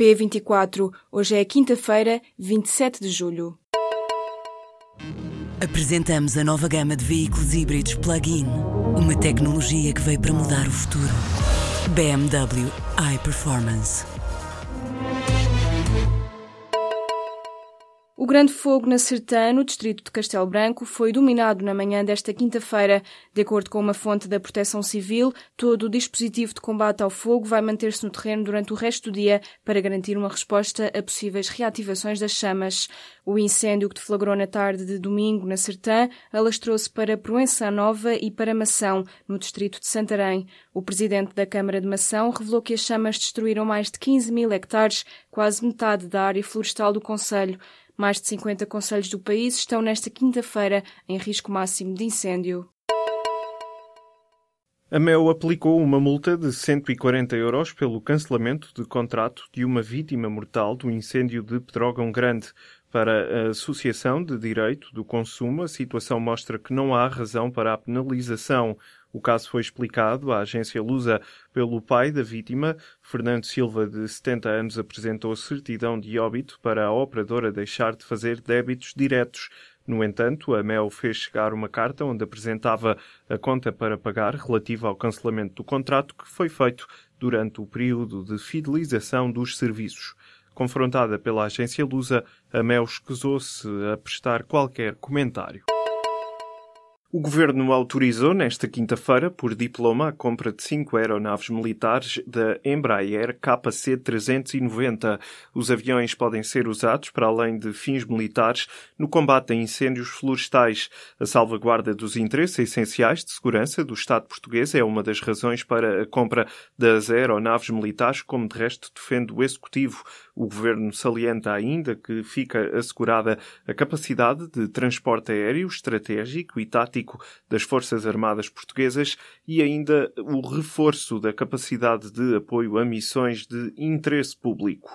P24. Hoje é quinta-feira, 27 de julho. Apresentamos a nova gama de veículos híbridos plug-in. Uma tecnologia que veio para mudar o futuro. BMW iPerformance. Grande fogo na Sertã, no distrito de Castelo Branco, foi dominado na manhã desta quinta-feira. De acordo com uma fonte da Proteção Civil, todo o dispositivo de combate ao fogo vai manter-se no terreno durante o resto do dia para garantir uma resposta a possíveis reativações das chamas. O incêndio que deflagrou na tarde de domingo na Sertã alastrou-se para Proença Nova e para Mação, no distrito de Santarém. O presidente da Câmara de Mação revelou que as chamas destruíram mais de 15 mil hectares, quase metade da área florestal do Conselho. Mais de 50 conselhos do país estão nesta quinta-feira em risco máximo de incêndio. A MEL aplicou uma multa de 140 euros pelo cancelamento de contrato de uma vítima mortal do incêndio de Pedrógão Grande. Para a Associação de Direito do Consumo, a situação mostra que não há razão para a penalização. O caso foi explicado à agência Lusa pelo pai da vítima. Fernando Silva, de 70 anos, apresentou certidão de óbito para a operadora deixar de fazer débitos diretos. No entanto, a MEL fez chegar uma carta onde apresentava a conta para pagar relativa ao cancelamento do contrato que foi feito durante o período de fidelização dos serviços. Confrontada pela agência Lusa, a MEL escusou-se a prestar qualquer comentário. O governo autorizou nesta quinta-feira, por diploma, a compra de cinco aeronaves militares da Embraer KC-390. Os aviões podem ser usados, para além de fins militares, no combate a incêndios florestais. A salvaguarda dos interesses essenciais de segurança do Estado português é uma das razões para a compra das aeronaves militares, como de resto defende o Executivo. O governo salienta ainda que fica assegurada a capacidade de transporte aéreo estratégico e tático das Forças Armadas Portuguesas e ainda o reforço da capacidade de apoio a missões de interesse público.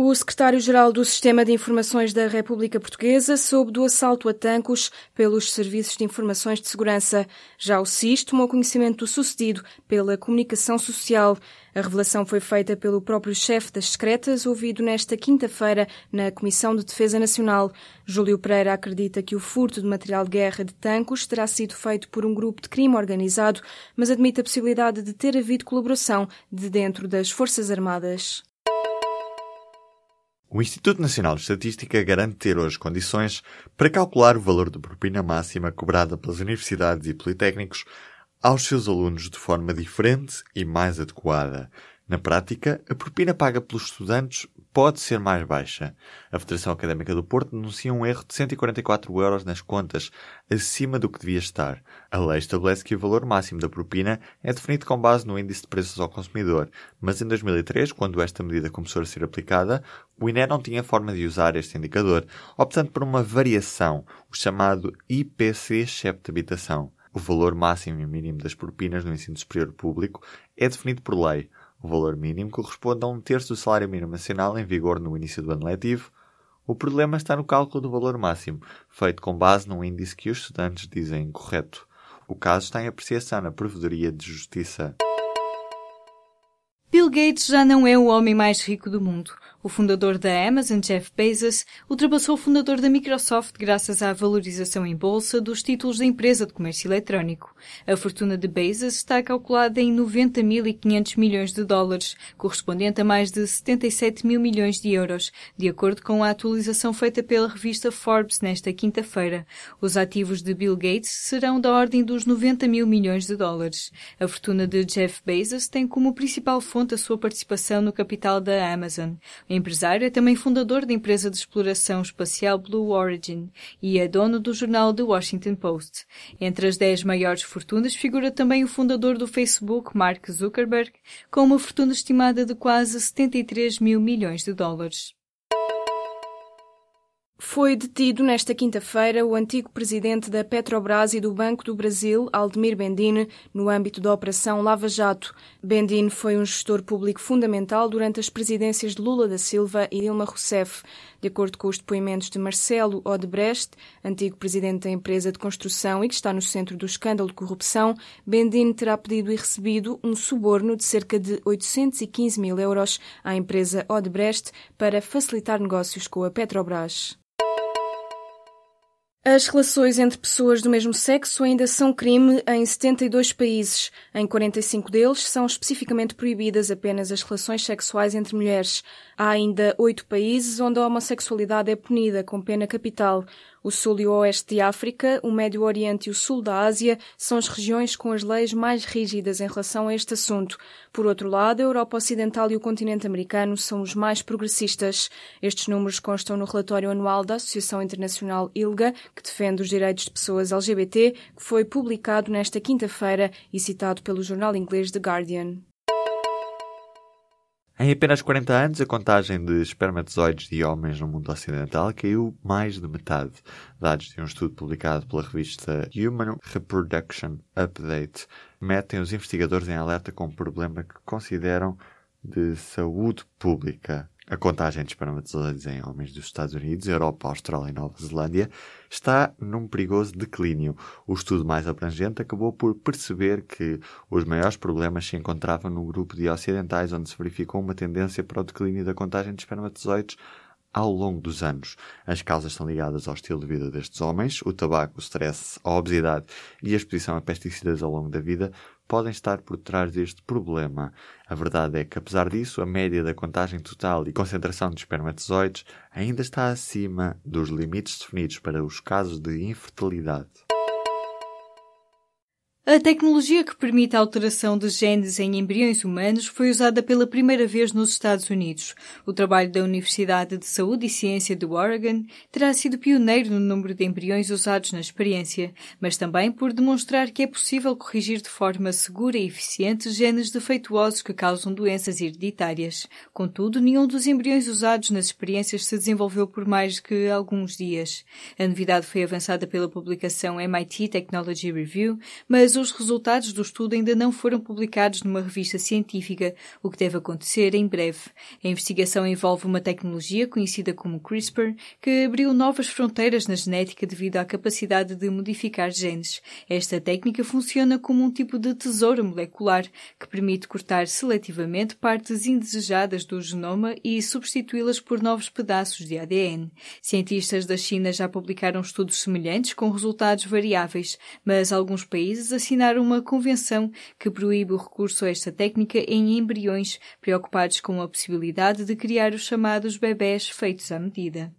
O secretário-geral do Sistema de Informações da República Portuguesa soube do assalto a tancos pelos Serviços de Informações de Segurança. Já o SIS tomou conhecimento do sucedido pela comunicação social. A revelação foi feita pelo próprio chefe das secretas, ouvido nesta quinta-feira na Comissão de Defesa Nacional. Júlio Pereira acredita que o furto de material de guerra de tancos terá sido feito por um grupo de crime organizado, mas admite a possibilidade de ter havido colaboração de dentro das Forças Armadas. O Instituto Nacional de Estatística garante ter hoje condições para calcular o valor da propina máxima cobrada pelas universidades e politécnicos aos seus alunos de forma diferente e mais adequada. Na prática, a propina paga pelos estudantes pode ser mais baixa. A Federação Académica do Porto denuncia um erro de 144 euros nas contas, acima do que devia estar. A lei estabelece que o valor máximo da propina é definido com base no índice de preços ao consumidor, mas em 2003, quando esta medida começou a ser aplicada, o INE não tinha forma de usar este indicador, optando por uma variação, o chamado IPC chefe de habitação. O valor máximo e mínimo das propinas no ensino superior público é definido por lei. O valor mínimo corresponde a um terço do salário mínimo nacional em vigor no início do ano letivo. O problema está no cálculo do valor máximo, feito com base num índice que os estudantes dizem correto. O caso está em apreciação na Provedoria de Justiça. Bill Gates já não é o homem mais rico do mundo. O fundador da Amazon, Jeff Bezos, ultrapassou o fundador da Microsoft graças à valorização em bolsa dos títulos da empresa de comércio eletrónico. A fortuna de Bezos está calculada em 90.500 milhões de dólares, correspondente a mais de 77 mil milhões de euros, de acordo com a atualização feita pela revista Forbes nesta quinta-feira. Os ativos de Bill Gates serão da ordem dos 90 mil milhões de dólares. A fortuna de Jeff Bezos tem como principal fonte a sua participação no capital da Amazon. Empresário é também fundador da empresa de exploração espacial Blue Origin e é dono do jornal The Washington Post. Entre as dez maiores fortunas figura também o fundador do Facebook, Mark Zuckerberg, com uma fortuna estimada de quase 73 mil milhões de dólares. Foi detido nesta quinta-feira o antigo presidente da Petrobras e do Banco do Brasil, Aldemir Bendine, no âmbito da Operação Lava Jato. Bendine foi um gestor público fundamental durante as presidências de Lula da Silva e Dilma Rousseff. De acordo com os depoimentos de Marcelo Odebrecht, antigo presidente da empresa de construção e que está no centro do escândalo de corrupção, Bendine terá pedido e recebido um suborno de cerca de 815 mil euros à empresa Odebrecht para facilitar negócios com a Petrobras. As relações entre pessoas do mesmo sexo ainda são crime em 72 países. Em 45 deles são especificamente proibidas apenas as relações sexuais entre mulheres. Há ainda oito países onde a homossexualidade é punida com pena capital. O sul e o oeste de África, o Médio Oriente e o sul da Ásia são as regiões com as leis mais rígidas em relação a este assunto. Por outro lado, a Europa Ocidental e o continente americano são os mais progressistas. Estes números constam no relatório anual da Associação Internacional ILGA, que defende os direitos de pessoas LGBT, que foi publicado nesta quinta-feira e citado pelo jornal inglês The Guardian. Em apenas 40 anos, a contagem de espermatozoides de homens no mundo ocidental caiu mais de metade. Dados de um estudo publicado pela revista Human Reproduction Update metem os investigadores em alerta com um problema que consideram de saúde pública. A contagem de espermatozoides em homens dos Estados Unidos, Europa, Austrália e Nova Zelândia está num perigoso declínio. O estudo mais abrangente acabou por perceber que os maiores problemas se encontravam no grupo de ocidentais, onde se verificou uma tendência para o declínio da contagem de espermatozoides ao longo dos anos. As causas estão ligadas ao estilo de vida destes homens, o tabaco, o stress, a obesidade e a exposição a pesticidas ao longo da vida podem estar por trás deste problema. A verdade é que, apesar disso, a média da contagem total e concentração de espermatozoides ainda está acima dos limites definidos para os casos de infertilidade. A tecnologia que permite a alteração de genes em embriões humanos foi usada pela primeira vez nos Estados Unidos. O trabalho da Universidade de Saúde e Ciência de Oregon terá sido pioneiro no número de embriões usados na experiência, mas também por demonstrar que é possível corrigir de forma segura e eficiente genes defeituosos que causam doenças hereditárias. Contudo, nenhum dos embriões usados nas experiências se desenvolveu por mais que alguns dias. A novidade foi avançada pela publicação MIT Technology Review, mas os resultados do estudo ainda não foram publicados numa revista científica, o que deve acontecer em breve. A investigação envolve uma tecnologia conhecida como CRISPR, que abriu novas fronteiras na genética devido à capacidade de modificar genes. Esta técnica funciona como um tipo de tesouro molecular que permite cortar seletivamente partes indesejadas do genoma e substituí-las por novos pedaços de ADN. Cientistas da China já publicaram estudos semelhantes com resultados variáveis, mas alguns países assinar uma convenção que proíbe o recurso a esta técnica em embriões preocupados com a possibilidade de criar os chamados bebés feitos à medida.